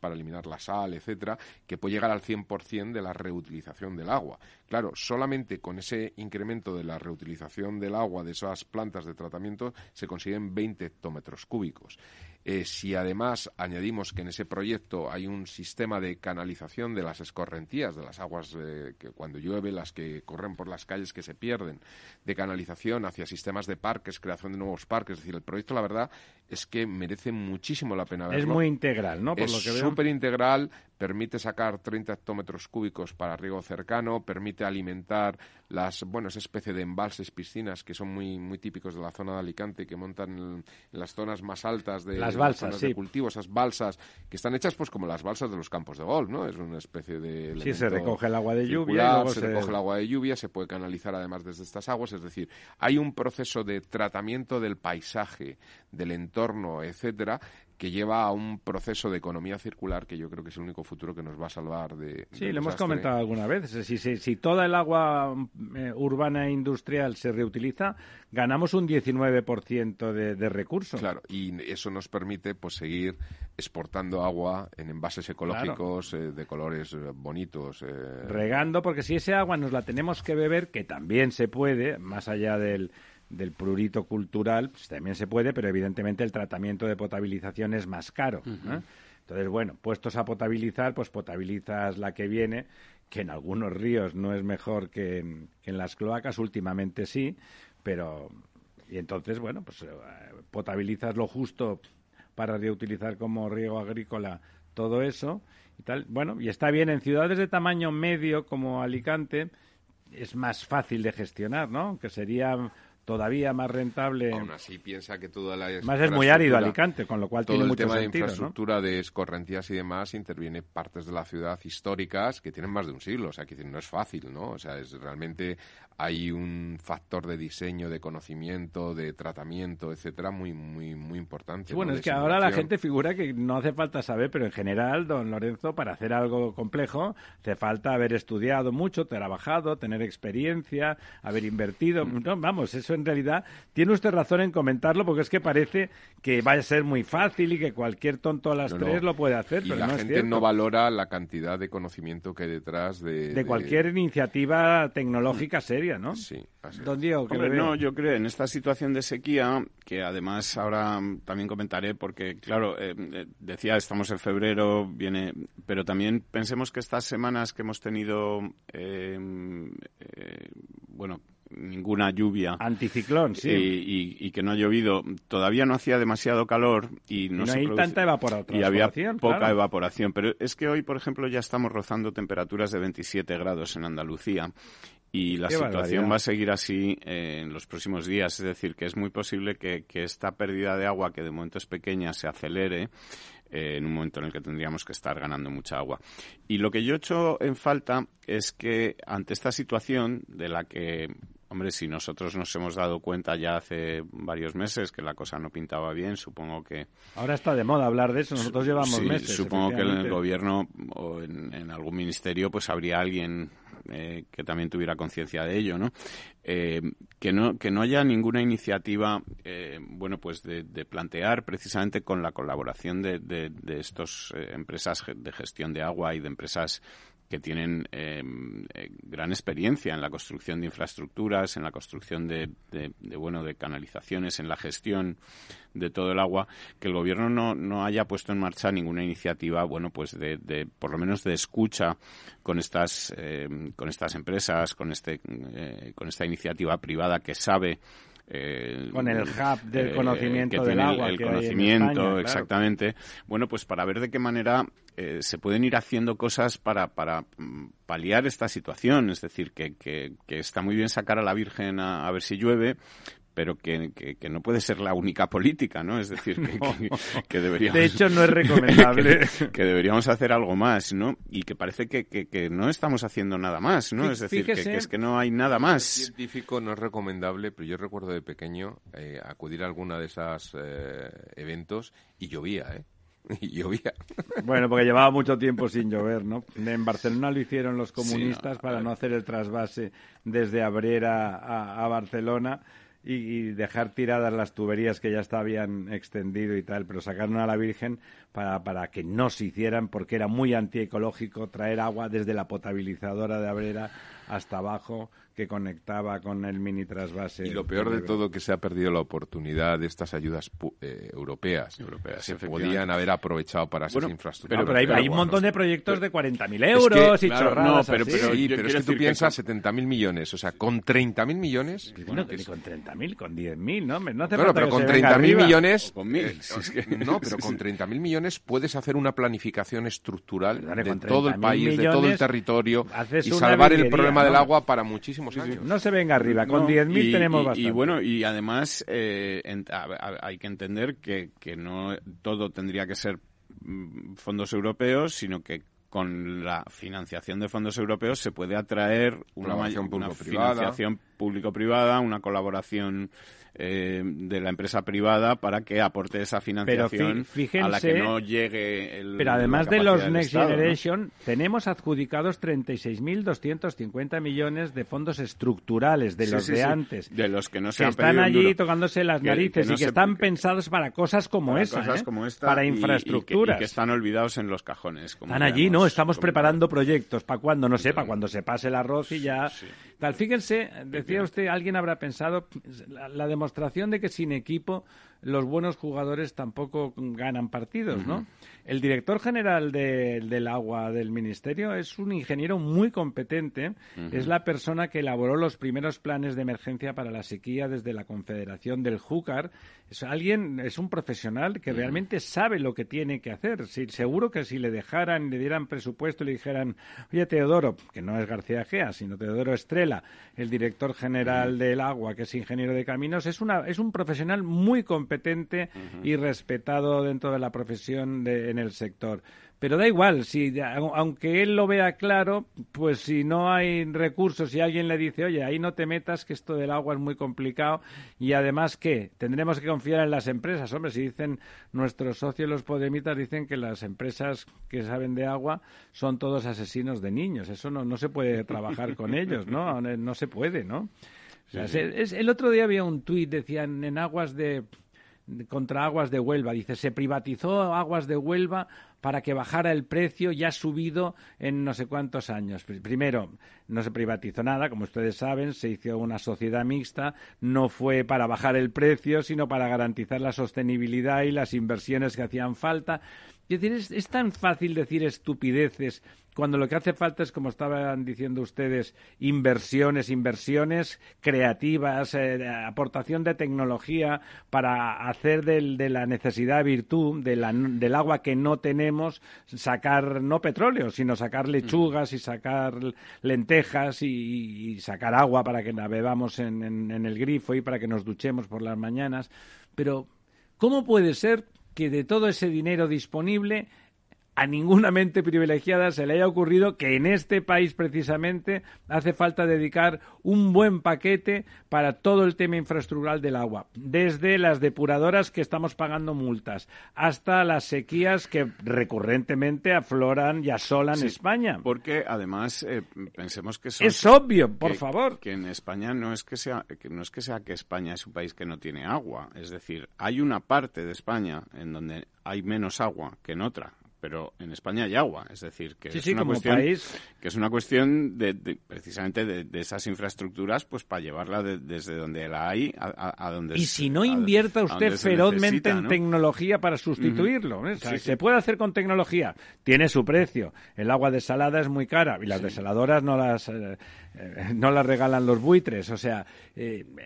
para eliminar la sal, etcétera, que puede llegar al 100% de la reutilización del agua. Claro, solamente con ese incremento de la reutilización del agua de esas plantas de tratamiento se consiguen 20 hectómetros cúbicos. Eh, si además añadimos que en ese proyecto hay un sistema de canalización de las escorrentías, de las aguas eh, que cuando llueve, las que corren por las calles que se pierden, de canalización hacia sistemas de parques, creación de nuevos parques, es decir, el proyecto la verdad es que merece muchísimo la pena verlo. es muy integral, ¿no? Por es súper integral, permite sacar 30 hectómetros cúbicos para riego cercano, permite alimentar las, bueno, esa especie de embalses, piscinas que son muy, muy típicos de la zona de Alicante, que montan en, las zonas más altas de Las balsas, zonas sí. de cultivo, esas balsas que están hechas pues como las balsas de los campos de golf, ¿no? Es una especie de Sí, se recoge el agua de lluvia y circular, luego se se- recoge el agua de lluvia, se puede canalizar además desde estas aguas, es decir, hay un proceso de tratamiento del paisaje, del entorno, etcétera, que lleva a un proceso de economía circular que yo creo que es el único futuro que nos va a salvar de. Sí, lo hemos comentado alguna vez. Si, si, si toda el agua eh, urbana e industrial se reutiliza, ganamos un 19% de, de recursos. Claro, y eso nos permite pues seguir exportando agua en envases ecológicos eh, de colores eh, bonitos. regando, porque si ese agua nos la tenemos que beber, que también se puede, más allá del, del prurito cultural, pues también se puede, pero evidentemente el tratamiento de potabilización es más caro. Entonces, bueno, puestos a potabilizar, pues potabilizas la que viene, que en algunos ríos no es mejor que en, que en las cloacas, últimamente sí, pero... Y entonces, bueno, pues eh, potabilizas lo justo para reutilizar como riego agrícola todo eso y tal. Bueno, y está bien en ciudades de tamaño medio como Alicante es más fácil de gestionar, ¿no? Que sería todavía más rentable. Aún así piensa que toda la Más es muy árido Alicante, con lo cual todo tiene el mucho tema de sentido, ¿no? infraestructura de escorrentías y demás interviene partes de la ciudad históricas que tienen más de un siglo, o sea, que no es fácil, ¿no? O sea, es realmente hay un factor de diseño, de conocimiento, de tratamiento, etcétera, muy muy muy importante. Sí, bueno, ¿no? es De que ahora la gente figura que no hace falta saber, pero en general, don Lorenzo, para hacer algo complejo, hace falta haber estudiado mucho, trabajado, tener experiencia, haber invertido. Mm. No, vamos, eso en realidad tiene usted razón en comentarlo porque es que parece que va a ser muy fácil y que cualquier tonto a las No, no. tres lo puede hacer, y pero la no gente no valora la cantidad de conocimiento que hay detrás de, de cualquier iniciativa tecnológica seria, ¿no? Sí, así es. Don Diego, que Hombre, no, yo creo en esta situación de sequía, que además ahora también comentaré, porque claro, eh, eh, decía, estamos en febrero, viene, pero también pensemos que estas semanas que hemos tenido, eh, eh, bueno, ninguna lluvia. Anticiclón, sí. Y, y- y que no ha llovido, todavía no hacía demasiado calor y no, no se hay produce- tanta evapora- y había poca claro. evaporación. Pero es que hoy, por ejemplo, ya estamos rozando temperaturas de 27 grados en Andalucía. Y la Qué situación barbaridad. va a seguir así eh, en los próximos días. Es decir, que es muy posible que, que esta pérdida de agua, que de momento es pequeña, se acelere eh, en un momento en el que tendríamos que estar ganando mucha agua. Y lo que yo echo en falta es que ante esta situación de la que, hombre, si nosotros nos hemos dado cuenta ya hace varios meses que la cosa no pintaba bien, supongo que Ahora está de moda hablar de eso, nosotros llevamos Sí, meses. Supongo que en el gobierno o en, en algún ministerio pues habría alguien eh, que también tuviera conciencia de ello, ¿no? Eh, que no que no haya ninguna iniciativa, eh, bueno, pues de, de plantear precisamente con la colaboración de, de, de estos eh, empresas de gestión de agua y de empresas que tienen eh, eh, gran experiencia en la construcción de infraestructuras, en la construcción de, de- de, bueno de canalizaciones, en la gestión de todo el agua, que el gobierno no, no haya puesto en marcha ninguna iniciativa, bueno, pues de, de por lo menos de escucha con estas eh, con estas empresas, con este eh, con esta iniciativa privada que sabe eh, Con el hub del conocimiento que del tiene agua el, que conocimiento España, claro. exactamente bueno pues para ver de qué manera eh, se pueden ir haciendo cosas para para mm, paliar esta situación es decir que, que, que está muy bien sacar a la Virgen a, a ver si llueve pero que, que, que no puede ser la única política, ¿no? Es decir, que, que, que deberíamos... De hecho, no es recomendable. que, que deberíamos hacer algo más, ¿no? Y que parece que, que, que no estamos haciendo nada más, ¿no? Fí- Es decir, que, es que no hay nada más. científico no es recomendable, pero yo recuerdo de pequeño eh, acudir a alguna de esas eh, eventos y llovía, ¿eh? Y llovía. Bueno, porque llevaba mucho tiempo sin llover, ¿no? En Barcelona lo hicieron los comunistas Sí, no, a para no hacer el trasvase desde Abrera a, a Barcelona y, dejar tiradas las tuberías que ya habían extendido y tal, pero sacaron a la Virgen para, para que no se hicieran porque era muy antiecológico traer agua desde la potabilizadora de Abrera hasta abajo que conectaba con el mini trasvase. Y lo peor de todo que se ha perdido la oportunidad de estas ayudas pu- eh, europeas. Europeas, se podían haber aprovechado para esas Bueno, infraestructuras. No, pero hay, hay un montón de proyectos de 40.000 Es euros que, y claro, chorradas no, pero- así. pero- sí, pero es que tú que piensas con- 70.000 millones, o sea, con 30.000 millones. Bueno, que ni con 30.000, con 10.000, ¿no? No hace Bueno, falta pero que con se venga 30.000 arriba. millones. O con mil, eh, es que- No, pero con 30.000 millones puedes hacer una planificación estructural de todo el 30.000 país, de todo el territorio y salvar el problema del agua para muchísimos años. No se venga arriba, con No, 10.000 y- tenemos y- bastante. Y bueno, y además eh, en- a- a- hay que entender que, que no todo tendría que ser mm, fondos europeos, sino que con la financiación de fondos europeos se puede atraer una, una financiación público-privada, una colaboración eh, de la empresa privada para que aporte esa financiación a la que no llegue el Pero además de los Next Estado, ¿no? Generation, tenemos adjudicados 36.250 millones de fondos estructurales, de Sí, los sí, de sí. antes. De los que no se que han están allí duro. tocándose las Que- narices que no y que se- están pensados para cosas como para esa, cosas ¿eh? como esta para y- y que- infraestructuras. Y que, están olvidados en los cajones. como Están allí, ¿no? Estamos preparando proyectos. ¿Para cuándo? No sé, para cuando se pase el arroz y ya. Tal, fíjense, decía usted, alguien habrá pensado, la, la demostración de que sin equipo los buenos jugadores tampoco ganan partidos, ¿no? El director general del agua del ministerio es un ingeniero muy competente, es la persona que elaboró los primeros planes de emergencia para la sequía desde la Confederación del Júcar. Es alguien, es un profesional que realmente sabe lo que tiene que hacer. Si, seguro que si le dejaran, le dieran presupuesto y le dijeran, oye Teodoro, que no es García Gea, sino Teodoro Estrella, el director general del agua, que es ingeniero de caminos, es, una, es un profesional muy competente y respetado dentro de la profesión de, en el sector. Pero da igual, si aunque él lo vea claro, pues si no hay recursos y alguien le dice, oye, ahí no te metas, que esto del agua es muy complicado y además, ¿qué? Tendremos que confiar en las empresas. Hombre, si dicen nuestros socios los podemitas, dicen que las empresas que saben de agua son todos asesinos de niños. Eso no, no se puede trabajar con ellos, ¿no? No se puede, ¿no? el otro día había un tuit, decían, en aguas de contra Aguas de Huelva. Dice, se privatizó Aguas de Huelva para que bajara el precio ya subido en no sé cuántos años. Primero, no se privatizó nada, como ustedes saben, se hizo una sociedad mixta, no fue para bajar el precio, sino para garantizar la sostenibilidad y las inversiones que hacían falta. Es es tan fácil decir estupideces cuando lo que hace falta es, como estaban diciendo ustedes, inversiones, inversiones creativas, eh, aportación de tecnología para hacer de la necesidad virtud, del agua que no tenemos, sacar no petróleo, sino sacar lechugas y sacar lentejas y, sacar agua para que la bebamos en el grifo y para que nos duchemos por las mañanas. Pero, ¿cómo puede ser que de todo ese dinero disponible a ninguna mente privilegiada se le haya ocurrido que en este país precisamente hace falta dedicar un buen paquete para todo el tema infraestructural del agua, desde las depuradoras que estamos pagando multas hasta las sequías que recurrentemente afloran y asolan España. Porque además eh, pensemos que es obvio, por favor, que en España no es que sea que no es que sea que España es un país que no tiene agua, es decir, hay una parte de España en donde hay menos agua que en otra pero en España hay agua, es decir, que, es, una cuestión, que es una cuestión de, precisamente de, esas infraestructuras, pues para llevarla desde donde la hay a, donde y si no invierta usted ferozmente en tecnología para sustituirlo, ¿eh? se puede hacer con tecnología, tiene su precio, el agua desalada es muy cara y las desaladoras no las eh, eh, no las regalan los buitres, o sea,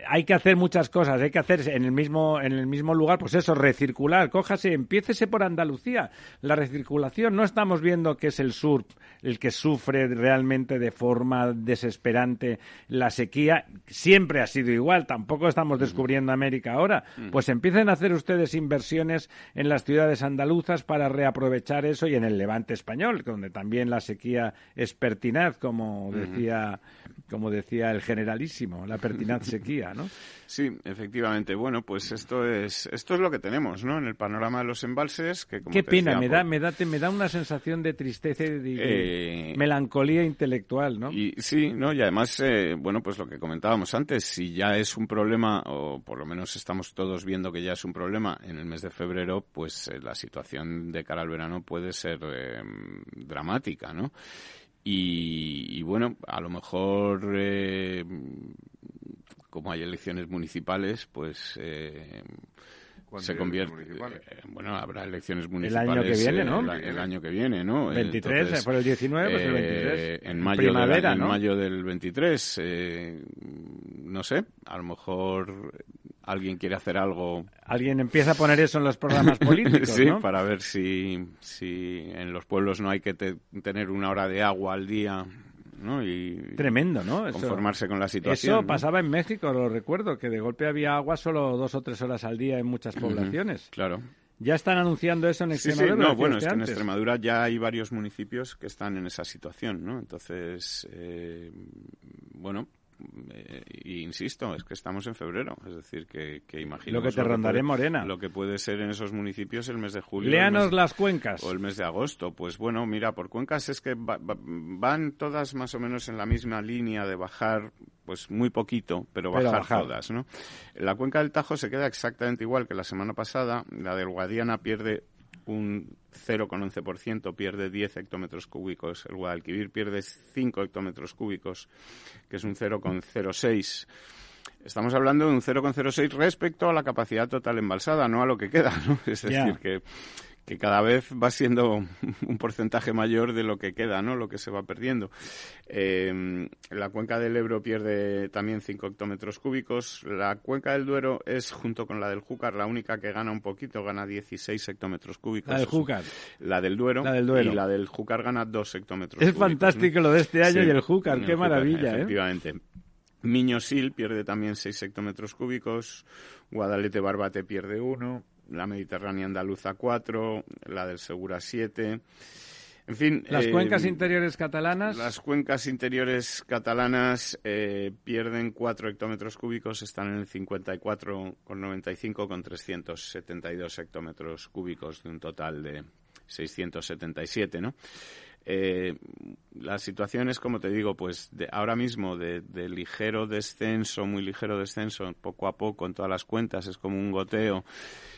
hay que hacer muchas cosas, hay que hacer en el mismo en el mismo lugar, pues eso, recircular, cójase, empiécese por Andalucía, la recirculación no estamos viendo que es el sur el que sufre realmente de forma desesperante la sequía. Siempre ha sido igual, tampoco estamos descubriendo América ahora. Pues empiecen a hacer ustedes inversiones en las ciudades andaluzas para reaprovechar eso y en el levante español, donde también la sequía es pertinaz, como decía, como decía el generalísimo, la pertinaz sequía, ¿no? Sí, efectivamente. Bueno, pues esto es esto es lo que tenemos, ¿no? En el panorama de los embalses. Que, Qué pena, me da me da me da una sensación de tristeza y de, eh, melancolía intelectual, ¿no? Y sí, no y además, eh, bueno, pues lo que comentábamos antes, si ya es un problema o por lo menos estamos todos viendo que ya es un problema en el mes de febrero, pues eh, la situación de cara al verano puede ser dramática, ¿no? Y, bueno, a lo mejor como hay elecciones municipales, pues se convierte. Eh, bueno, habrá elecciones municipales. El año que viene, ¿no? El, año que viene, ¿no? 23, por el 19, pues el 23. Eh, en mayo, Primavera, en mayo del 23. no sé, a lo mejor alguien quiere hacer algo. Alguien empieza a poner eso en los programas políticos, sí, para ver si, si en los pueblos no hay que tener una hora de agua al día y Tremendo, ¿no? conformarse con la situación. Eso pasaba en México, lo recuerdo, que de golpe había agua solo dos o tres horas al día en muchas poblaciones. claro. ¿Ya están anunciando eso en Extremadura? Sí, no, bueno, es que en Extremadura ya hay varios municipios que están en esa situación, ¿no? Entonces, eh, bueno, eh, insisto, es que estamos en febrero, es decir, que, que imagino lo que te rondaré morena. Lo que puede ser en esos municipios el mes de julio. Léanos las cuencas. O el mes de agosto. Pues bueno, mira, por cuencas es que van todas más o menos en la misma línea de bajar pues muy poquito, pero, bajar, todas, ¿no? La cuenca del Tajo se queda exactamente igual que la semana pasada, la del Guadiana pierde un 0,11%, pierde 10 hectómetros cúbicos. El Guadalquivir pierde 5 hectómetros cúbicos, que es un 0,06%. estamos hablando de un 0,06 respecto a la capacidad total embalsada, no a lo que queda, ¿no? Es decir, que que cada vez va siendo un porcentaje mayor de lo que queda, ¿no? Lo que se va perdiendo. Eh, la cuenca del Ebro pierde también 5 hectómetros cúbicos. La cuenca del Duero es, junto con la del Júcar, la única que gana un poquito, gana 16 hectómetros cúbicos. La del Júcar. La del Duero. La del Duero. Y la del Júcar gana 2 hectómetros Es cúbicos. fantástico lo de este año Sí, y el Júcar, qué el Júcar, maravilla, ¿eh? Efectivamente. Miño-Sil pierde también 6 hectómetros cúbicos, Guadalete-Barbate pierde 1, la Mediterránea Andaluza 4, la del Segura 7. En fin. Las eh, cuencas interiores catalanas. Las cuencas interiores catalanas eh, pierden 4 hectómetros cúbicos, están en el 54,95 con 372 hectómetros cúbicos de un total de 677, ¿no? Eh, la situación es, como te digo, pues de, ahora mismo de, ligero descenso, muy ligero descenso, poco a poco en todas las cuentas, es como un goteo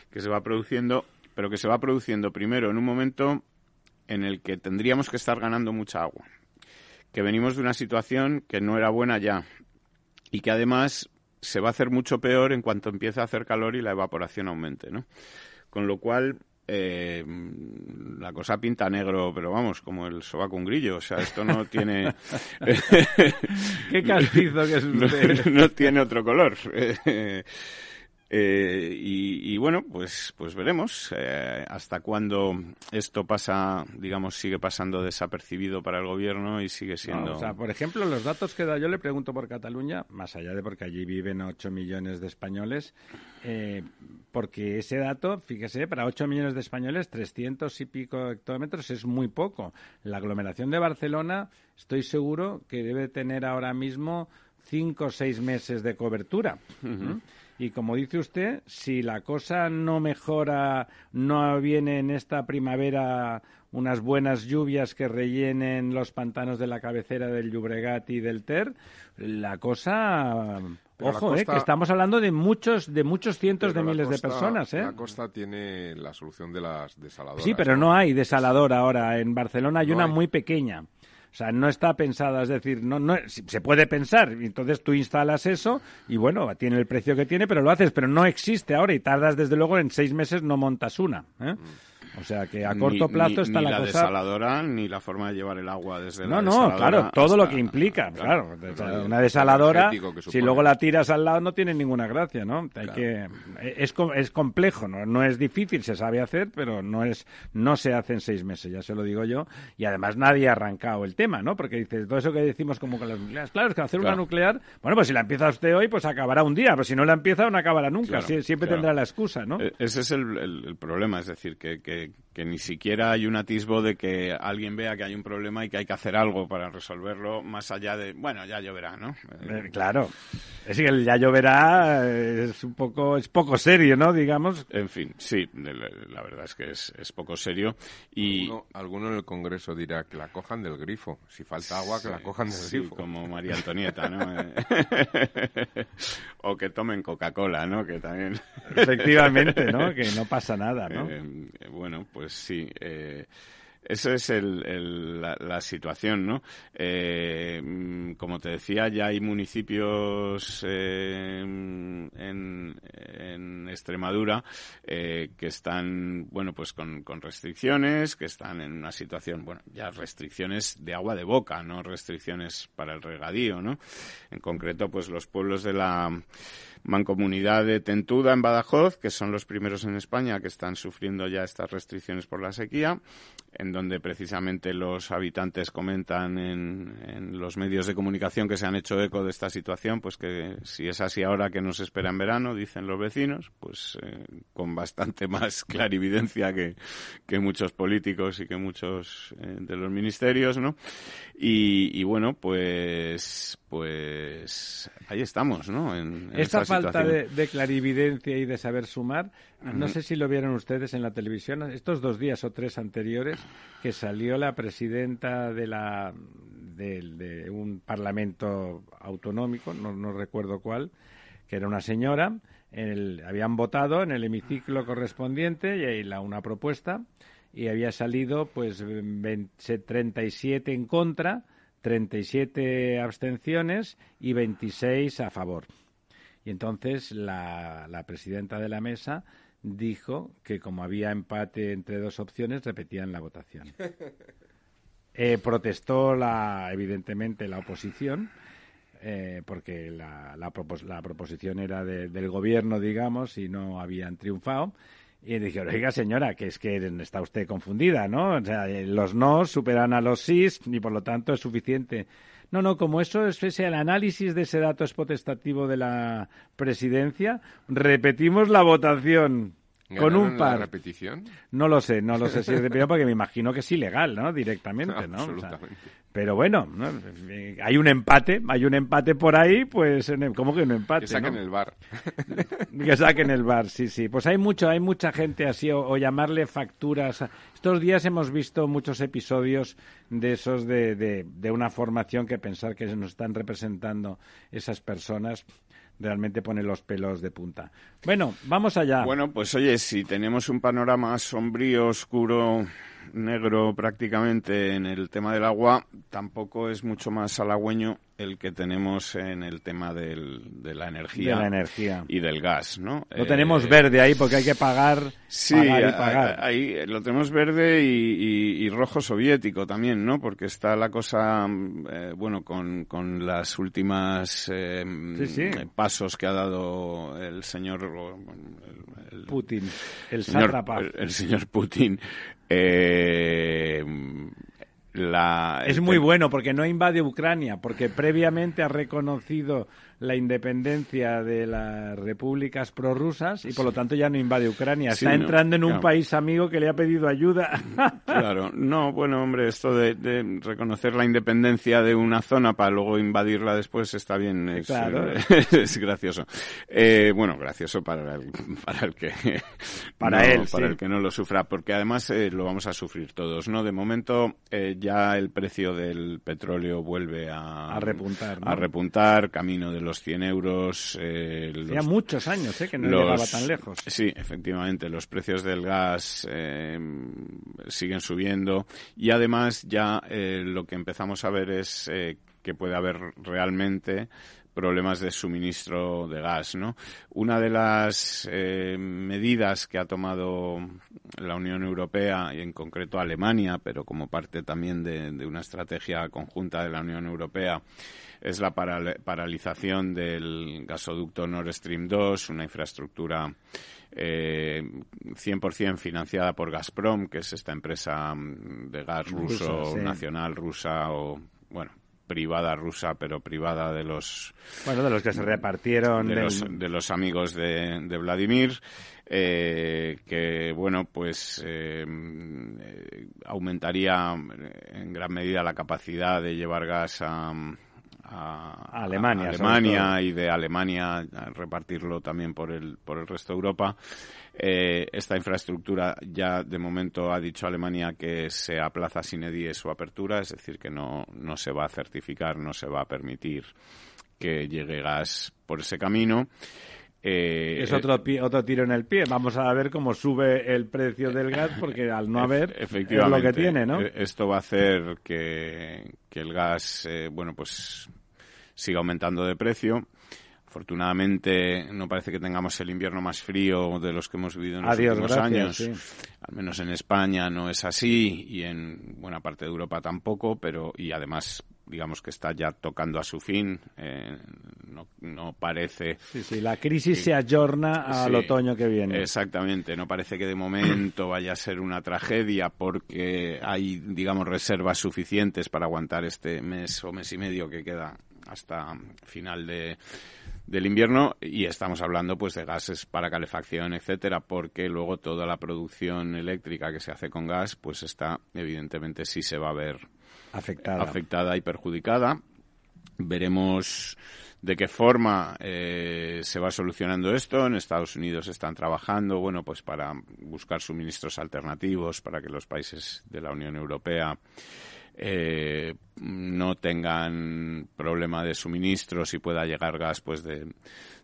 que se va produciendo, pero que se va produciendo primero en un momento en el que tendríamos que estar ganando mucha agua, que venimos de una situación que no era buena ya y que además se va a hacer mucho peor en cuanto empiece a hacer calor y la evaporación aumente, ¿no? Con lo cual, eh, la cosa pinta negro, pero vamos, como el sobaco un grillo. O sea, esto no tiene. Qué castizo que es usted. no, no tiene otro color. Eh, y, y, bueno, pues, pues veremos eh, hasta cuándo esto pasa, digamos, sigue pasando desapercibido para el gobierno y sigue siendo. No, o sea, por ejemplo, los datos que da, yo le pregunto por Cataluña, más allá de porque allí viven 8 millones de españoles, eh, porque ese dato, fíjese, para 8 millones de españoles, 300 y pico hectómetros es muy poco. La aglomeración de Barcelona, estoy seguro que debe tener ahora mismo 5 o 6 meses de cobertura. Uh -huh. Y como dice usted, si la cosa no mejora, no viene en esta primavera unas buenas lluvias que rellenen los pantanos de la cabecera del Llobregat y del Ter, la cosa Pero Ojo, eh, que estamos hablando de muchos, de muchos cientos de miles costa- de personas, ¿eh? La costa tiene la solución de las desaladoras. Sí, pero no hay desalador ahora. En Barcelona hay No una hay. muy pequeña. O sea, no está pensada, es decir, no, no, se puede pensar. Entonces tú instalas eso y bueno, tiene el precio que tiene, pero lo haces, pero no existe ahora y tardas desde luego en seis meses no montas una. ¿eh? O sea que a corto Ni- plazo ni- está ni la, la cosa. desaladora ni la forma de llevar el agua desde la No, no, claro, todo lo que implica, claro. Una desaladora, si luego la tiras al lado no tiene ninguna gracia, ¿no? Hay Claro. que es es complejo, ¿no? No es difícil, se sabe hacer, pero no es no se hace en seis meses, ya se lo digo yo. Y además nadie ha arrancado el tema, ¿no? Porque dices todo eso que decimos como con las nucleares. Claro, es que hacer una nuclear, bueno, pues si la empieza usted hoy, pues acabará un día, pero si no la empieza, no acabará nunca. Sie- siempre tendrá la excusa, ¿no? E- Ese es el, el- el problema, es decir, que, que- big que ni siquiera hay un atisbo de que alguien vea que hay un problema y que hay que hacer algo para resolverlo, más allá de, bueno, ya lloverá, ¿no? Eh, claro. Es que el ya lloverá eh, es un poco es poco serio, ¿no? Digamos. En fin, sí, la, verdad es que es, es poco serio y... Alguno, alguno en el Congreso dirá que la cojan del grifo. Si falta agua, que la cojan del Sí, grifo. como María Antonieta, ¿no? O que tomen Coca-Cola, ¿no? Que también... Efectivamente, ¿no? Que no pasa nada, ¿no? Eh, bueno, pues sí. Eh, esa es el, el- la, la situación, ¿no? Eh, mm, como te decía, ya hay municipios eh, en, en Extremadura eh, que están, bueno, pues con, con restricciones, que están en una situación, bueno, ya restricciones de agua de boca, no restricciones para el regadío, ¿no? En concreto, pues los pueblos de la Mancomunidad de Tentuda en Badajoz, que son los primeros en España que están sufriendo ya estas restricciones por la sequía, en donde precisamente los habitantes comentan en, en los medios de comunicación que se han hecho eco de esta situación, pues que si es así ahora que nos espera en verano, dicen los vecinos, pues eh, con bastante más clarividencia que, que muchos políticos y que muchos eh, de los ministerios, ¿no? Y, y bueno, pues, pues ahí estamos, ¿no? En, en Esta esta falta de, clarividencia y de saber sumar, no sé si lo vieron ustedes en la televisión, estos dos días o tres anteriores, que salió la presidenta de la de, de un parlamento autonómico, no, no recuerdo cuál, que era una señora, en el- habían votado en el hemiciclo correspondiente y hay la, una propuesta y había salido pues 20 37 en contra, 37 abstenciones y 26 a favor. Y entonces la, la presidenta de la mesa dijo que como había empate entre dos opciones, repetían la votación. Eh, protestó, la, evidentemente, la oposición, eh, porque la, la, proposición era del gobierno, digamos, y no habían triunfado. Y dije, oiga, señora, que es que está usted confundida, ¿no? O sea, eh, los no superan a los sí y por lo tanto es suficiente. No, no, como eso es ese el análisis de ese dato es potestativo de la presidencia, repetimos la votación con un par. La repetición? No lo sé, no lo sé si es de porque me imagino que es ilegal, ¿no? Directamente, ¿no? Absolutamente. pero bueno, hay un empate, hay un empate por ahí, pues, ¿cómo que un empate? Que saquen el bar. que saquen el bar, sí, sí. Pues hay mucho, hay mucha gente así, o, llamarle facturas. Estos días hemos visto muchos episodios de esos de, de, de una formación que pensar que nos están representando esas personas realmente pone los pelos de punta. Bueno, vamos allá. Bueno, pues oye, si tenemos un panorama sombrío, oscuro, negro prácticamente en el tema del agua, tampoco es mucho más halagüeño el que tenemos en el tema del, de la energía, de la energía y del gas, ¿no? Lo tenemos verde ahí porque hay que pagar, sí, ahí lo tenemos verde y, rojo soviético también, ¿no? Porque está la cosa, eh, bueno, con, con las últimas eh, pasos que ha dado el señor Putin, el señor, el señor Putin eh, la, es muy bueno porque no invade Ucrania, porque previamente ha reconocido la independencia de las repúblicas prorrusas y por lo tanto ya no invade Ucrania. Está entrando en un país amigo que le ha pedido ayuda. claro, no, bueno, hombre, esto de, reconocer la independencia de una zona para luego invadirla después está bien, es, claro. es gracioso. Eh, bueno, gracioso para el, para el que para él, para el que no lo sufra, porque además eh, lo vamos a sufrir todos, ¿no? De momento eh, ya el precio del petróleo vuelve a, a repuntar, a repuntar, camino de los 100 euros. Eh, muchos años ¿eh? que no llegaba tan lejos. Sí, efectivamente, los precios del gas eh, siguen subiendo y además ya eh, lo que empezamos a ver es que puede haber realmente problemas de suministro de gas, ¿no? Una de las medidas que ha tomado la Unión Europea y en concreto Alemania, pero como parte también de una estrategia conjunta de la Unión Europea, es la paralización del gasoducto Nord Stream 2, una infraestructura eh, 100% financiada por Gazprom, que es esta empresa de gas ruso, nacional rusa o, bueno, privada rusa, pero privada de los... Bueno, de los que se repartieron... De, los, amigos de, Vladimir. Eh, que bueno pues eh, eh, aumentaría en gran medida la capacidad de llevar gas a, a, Alemania, Alemania y de Alemania a repartirlo también por el, por el resto de Europa. Eh, esta infraestructura ya de momento ha dicho Alemania que se aplaza sin edie su apertura, es decir, que no, no se va a certificar, no se va a permitir que llegue gas por ese camino. Eh, es otro, otro tiro en el pie. Vamos a ver cómo sube el precio del gas, porque al no haber, efectivamente, es lo que tiene, ¿no? Eh, esto va a hacer que, que el gas, eh, bueno, pues siga aumentando de precio. Afortunadamente no parece que tengamos el invierno más frío de los que hemos vivido en los últimos años. Al menos en España no es así y en buena parte de Europa tampoco, pero y además digamos que está ya tocando a su fin. Eh, no, no, parece. Sí, sí, la crisis se ayorna al otoño que viene. Exactamente, no parece que de momento vaya a ser una tragedia porque hay, digamos, reservas suficientes para aguantar este mes o mes y medio que queda hasta final de del invierno y estamos hablando pues de gases para calefacción, etcétera, porque luego toda la producción eléctrica que se hace con gas pues está evidentemente sí se va a ver afectada, afectada y perjudicada. Veremos de qué forma eh, se va solucionando esto. En Estados Unidos están trabajando, bueno, pues para buscar suministros alternativos para que los países de la Unión Europea eh, no tengan problema de suministros y pueda llegar gas pues de,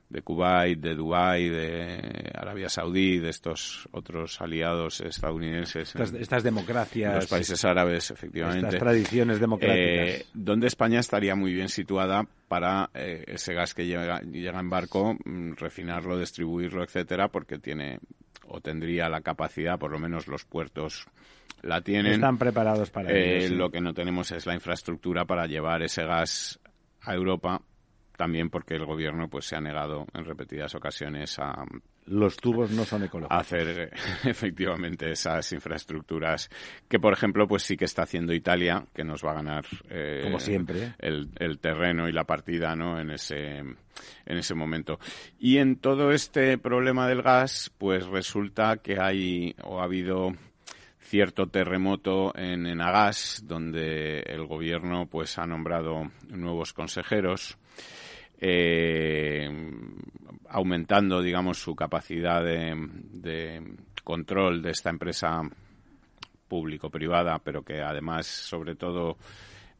de Kuwait, de Dubái, de Arabia Saudí, de estos otros aliados estadounidenses. Estas, democracias. Los países árabes, efectivamente. Estas tradiciones democráticas. Eh, donde España estaría muy bien situada para eh, ese gas que llega, llega en barco, mm, refinarlo, distribuirlo, etcétera, porque tiene o tendría la capacidad, por lo menos los puertos la tienen. Están preparados para ello. Eh, lo que no tenemos es la infraestructura para llevar ese gas a Europa también porque el gobierno pues se ha negado en repetidas ocasiones a los tubos no son ecológicos. hacer efectivamente esas infraestructuras que por ejemplo pues sí que está haciendo Italia que nos va a ganar eh, como siempre el, el, terreno y la partida no en ese en ese momento y en todo este problema del gas pues resulta que hay o ha habido cierto terremoto en Enagas donde el gobierno pues ha nombrado nuevos consejeros eh, aumentando, digamos, su capacidad de, control de esta empresa público-privada, pero que además, sobre todo,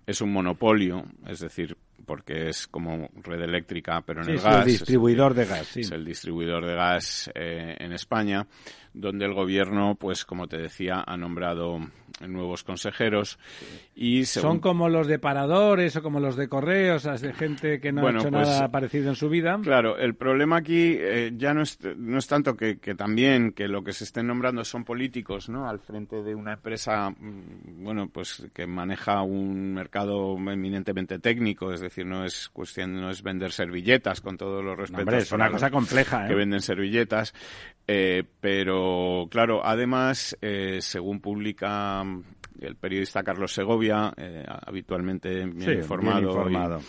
es un monopolio, es decir, porque es como red eléctrica, pero en el gas. Es el distribuidor de gas, Es el distribuidor de gas eh, en España, donde el gobierno, pues como te decía, ha nombrado nuevos consejeros y son como los de paradores o como los de correos, de gente que no ha hecho pues, nada parecido en su vida. Claro, el problema aquí eh, ya no es, no es tanto que, también que lo que se estén nombrando son políticos, ¿no? Al frente de una empresa, mm, bueno, pues que maneja un mercado eminentemente técnico, es decir, no es cuestión, no es vender servilletas con todos los respetos. es una cosa compleja, Que ¿eh? venden servilletas, eh, pero claro, además, según publica el periodista Carlos Segovia, eh, habitualmente bien informado,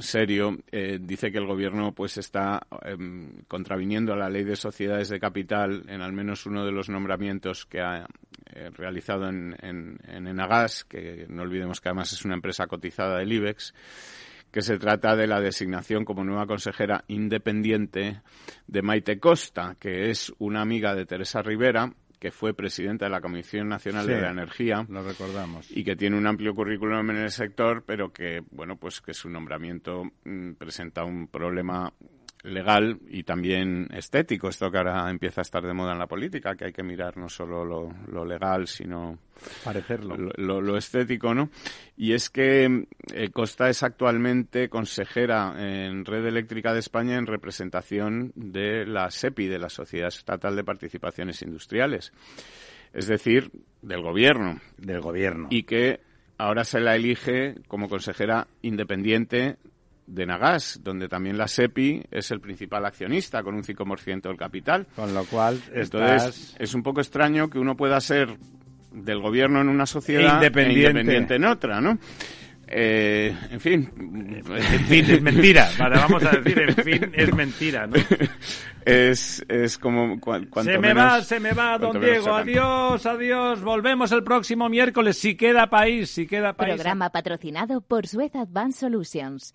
serio, eh, dice que el gobierno pues está em, contraviniendo a la ley de sociedades de capital en al menos uno de los nombramientos que ha eh, realizado en, en, en Enagas, que no olvidemos que además es una empresa cotizada del IBEX que se trata de la designación como nueva consejera independiente de Maite Costa, que es una amiga de Teresa Rivera que fue presidenta de la Comisión Nacional de la Energía. Lo recordamos. Y que tiene un amplio currículum en el sector, pero que, bueno, pues que su nombramiento mm, presenta un problema legal y también estético, esto que ahora empieza a estar de moda en la política, que hay que mirar no solo lo, legal, sino parecerlo lo, estético, ¿no? Y es que eh, Costa es actualmente consejera en Red Eléctrica de España en representación de la SEPI, de la Sociedad Estatal de Participaciones Industriales, es decir, del gobierno. Del gobierno. Y que ahora se la elige como consejera independiente de Nagas, donde también la SEPI es el principal accionista con un 5% del capital. Con lo cual, entonces es un poco extraño que uno pueda ser del gobierno en una sociedad independiente, e independiente en otra, ¿no? Eh, en fin. En fin, es mentira. vamos a decir, en fin, es mentira, ¿no? Es, es como Se me va, se me va, don Diego. Adiós, adiós. Volvemos el próximo miércoles. Si queda país, si queda país. Programa patrocinado por Suez Advanced Solutions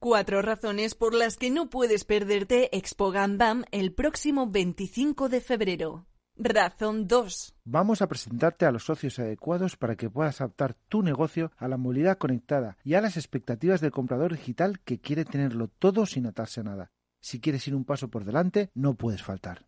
Cuatro razones por las que no puedes perderte Expo Gandam el próximo 25 de febrero. Razón 2. Vamos a presentarte a los socios adecuados para que puedas adaptar tu negocio a la movilidad conectada y a las expectativas del comprador digital que quiere tenerlo todo sin atarse a nada. Si quieres ir un paso por delante, no puedes faltar.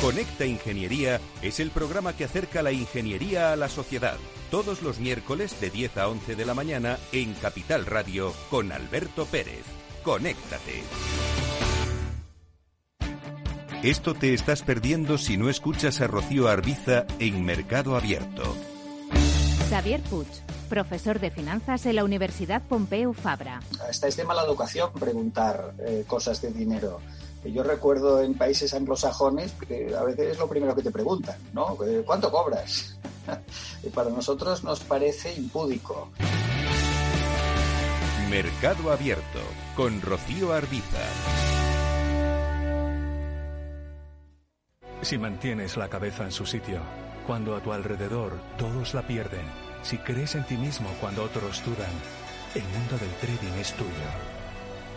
Conecta Ingeniería es el programa que acerca la ingeniería a la sociedad. Todos los miércoles de 10 a 11 de la mañana en Capital Radio con Alberto Pérez. Conéctate. Esto te estás perdiendo si no escuchas a Rocío Arbiza en Mercado Abierto. Xavier Puig, profesor de finanzas en la Universidad Pompeu Fabra. Hasta es de mala educación preguntar eh, cosas de dinero. Yo recuerdo en países anglosajones que a veces es lo primero que te preguntan, ¿no? ¿Cuánto cobras? y para nosotros nos parece impúdico. Mercado Abierto con Rocío Arbiza. Si mantienes la cabeza en su sitio, cuando a tu alrededor todos la pierden, si crees en ti mismo cuando otros dudan, el mundo del trading es tuyo.